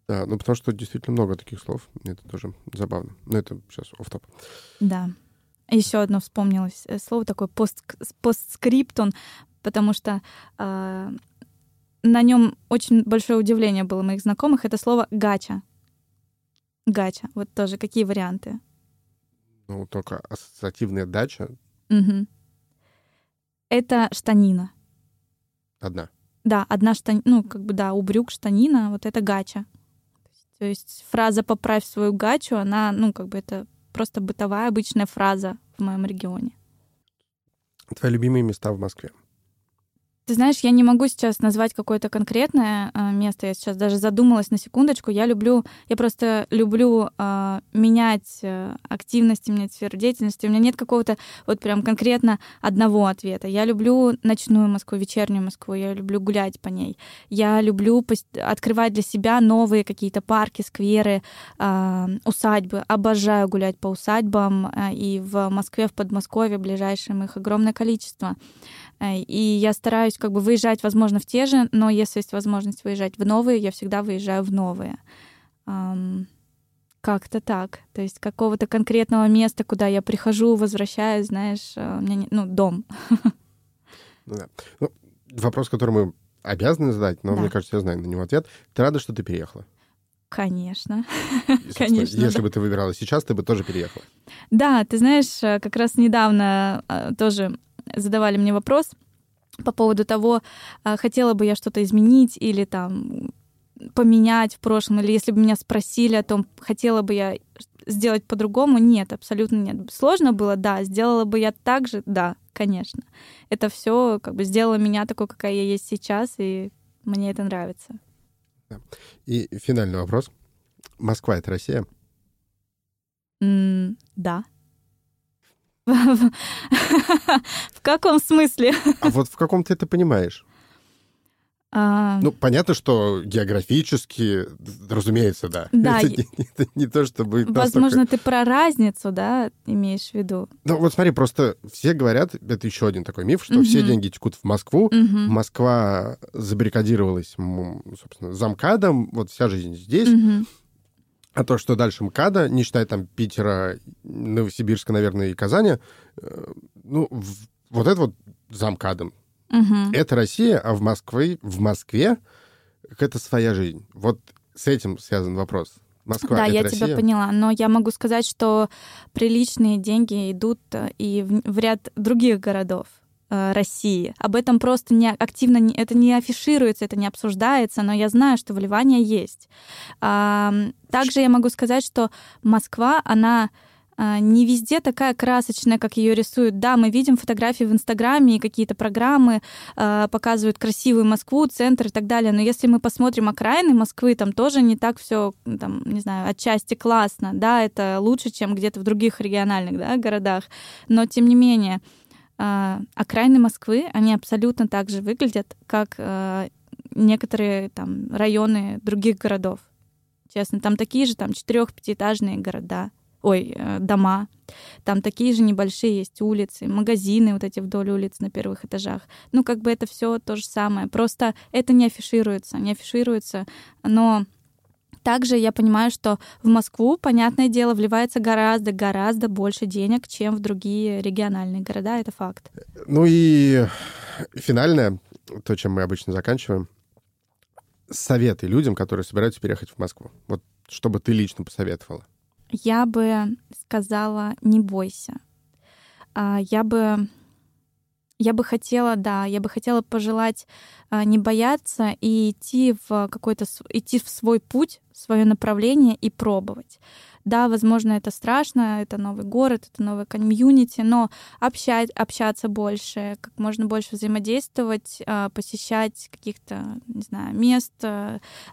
Да, ну потому что действительно много таких слов. Это тоже забавно. Но это сейчас оф топ Да. Еще одно вспомнилось э, слово такое пост, постскриптон, потому что э, на нем очень большое удивление было моих знакомых. Это слово гача. Гача. Вот тоже какие варианты? Ну, только ассоциативная дача. Угу. Это штанина. Одна. Да, одна штанина, ну, как бы, да, у брюк штанина, вот это гача. То есть фраза «поправь свою гачу», она, ну, как бы это просто бытовая обычная фраза в моем регионе. Твои любимые места в Москве? Ты знаешь, я не могу сейчас назвать какое-то конкретное э, место. Я сейчас даже задумалась на секундочку. Я люблю, я просто люблю э, менять э, активности, менять сферу деятельности. У меня нет какого-то вот прям конкретно одного ответа. Я люблю ночную Москву, вечернюю Москву. Я люблю гулять по ней. Я люблю открывать для себя новые какие-то парки, скверы, э, усадьбы. Обожаю гулять по усадьбам. Э, и в Москве, в Подмосковье ближайшем их огромное количество. Э, и я стараюсь как бы выезжать, возможно, в те же, но если есть возможность выезжать в новые, я всегда выезжаю в новые. Как-то так. То есть какого-то конкретного места, куда я прихожу, возвращаюсь, знаешь, э, у меня не... ну, дом. Да. ну, вопрос, который мы обязаны задать, но да. мне кажется, я знаю на него ответ. Ты рада, что ты переехала? Конечно. Конечно. Если да. бы ты выбирала сейчас, ты бы тоже переехала. Да, ты знаешь, э, как раз недавно тоже задавали мне вопрос по поводу того, а, хотела бы я что-то изменить или там поменять в прошлом, или если бы меня спросили о том, хотела бы я сделать по-другому, нет, абсолютно нет. Сложно было, да. Сделала бы я так же, да, конечно. Это все как бы сделало меня такой, какая я есть сейчас, и мне это нравится. И финальный вопрос. Москва — это Россия? Mm, да. В каком смысле? А вот в каком ты это понимаешь? А... Ну, понятно, что географически, разумеется, да. Да. Это не, это не то, чтобы... Возможно, настолько... ты про разницу, да, имеешь в виду? Ну, вот смотри, просто все говорят, это еще один такой миф, что угу. все деньги текут в Москву. Угу. Москва забаррикадировалась, собственно, замкадом, вот вся жизнь здесь. Угу. А то, что дальше МКАДа, не считая там Питера, Новосибирска, наверное, и Казани, э, ну, вот это вот замкадом. Угу. Это Россия, а в Москве, в Москве это своя жизнь. Вот с этим связан вопрос. Москва да, я Россия? тебя поняла, но я могу сказать, что приличные деньги идут э, и в, в ряд других городов России. Об этом просто не активно, не, это не афишируется, это не обсуждается, но я знаю, что вливание есть. Также я могу сказать, что Москва, она а, не везде такая красочная, как ее рисуют. Да, мы видим фотографии в Инстаграме и какие-то программы э, показывают красивую Москву, центр и так далее. Но если мы посмотрим окраины Москвы, там тоже не так все, там, не знаю, отчасти классно. Да, это лучше, чем где-то в других региональных да, городах. Но тем не менее, э, окраины Москвы, они абсолютно так же выглядят, как э, некоторые там районы других городов. Честно, там такие же там четырех-пятиэтажные города ой, э, дома. Там такие же небольшие есть улицы, магазины вот эти вдоль улиц на первых этажах. Ну, как бы это все то же самое. Просто это не афишируется, не афишируется. Но также я понимаю, что в Москву, понятное дело, вливается гораздо-гораздо больше денег, чем в другие региональные города. Это факт. Ну и финальное, то, чем мы обычно заканчиваем, советы людям, которые собираются переехать в Москву. Вот чтобы ты лично посоветовала я бы сказала, не бойся. А, я бы я бы хотела, да, я бы хотела пожелать а, не бояться и идти в какой-то идти в свой путь, свое направление и пробовать. Да, возможно, это страшно, это новый город, это новый комьюнити, но общать, общаться больше, как можно больше взаимодействовать, а, посещать каких-то, не знаю, мест,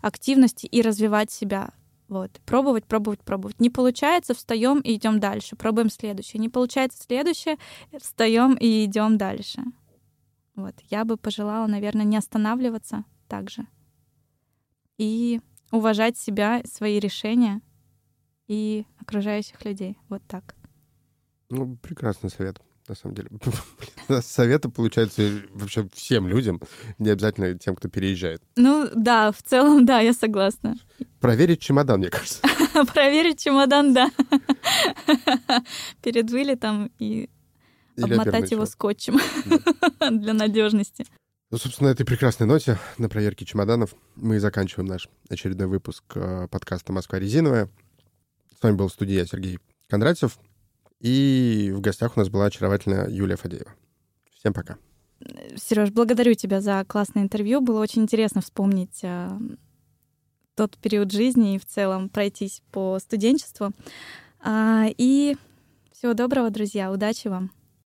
активностей и развивать себя вот. Пробовать, пробовать, пробовать. Не получается, встаем и идем дальше. Пробуем следующее. Не получается следующее, встаем и идем дальше. Вот. Я бы пожелала, наверное, не останавливаться также. И уважать себя, свои решения и окружающих людей. Вот так. Ну, прекрасный совет на самом деле. Советы, получается, вообще всем людям, не обязательно тем, кто переезжает. Ну, да, в целом, да, я согласна. Проверить чемодан, мне кажется. Проверить чемодан, да. Перед вылетом и Или обмотать его скотчем для надежности. Ну, собственно, на этой прекрасной ноте на проверке чемоданов мы и заканчиваем наш очередной выпуск э, подкаста «Москва резиновая». С вами был в студии я, Сергей Кондратьев. И в гостях у нас была очаровательная Юлия Фадеева. Всем пока. Сереж, благодарю тебя за классное интервью. Было очень интересно вспомнить э, тот период жизни и в целом пройтись по студенчеству. А, и всего доброго, друзья. Удачи вам.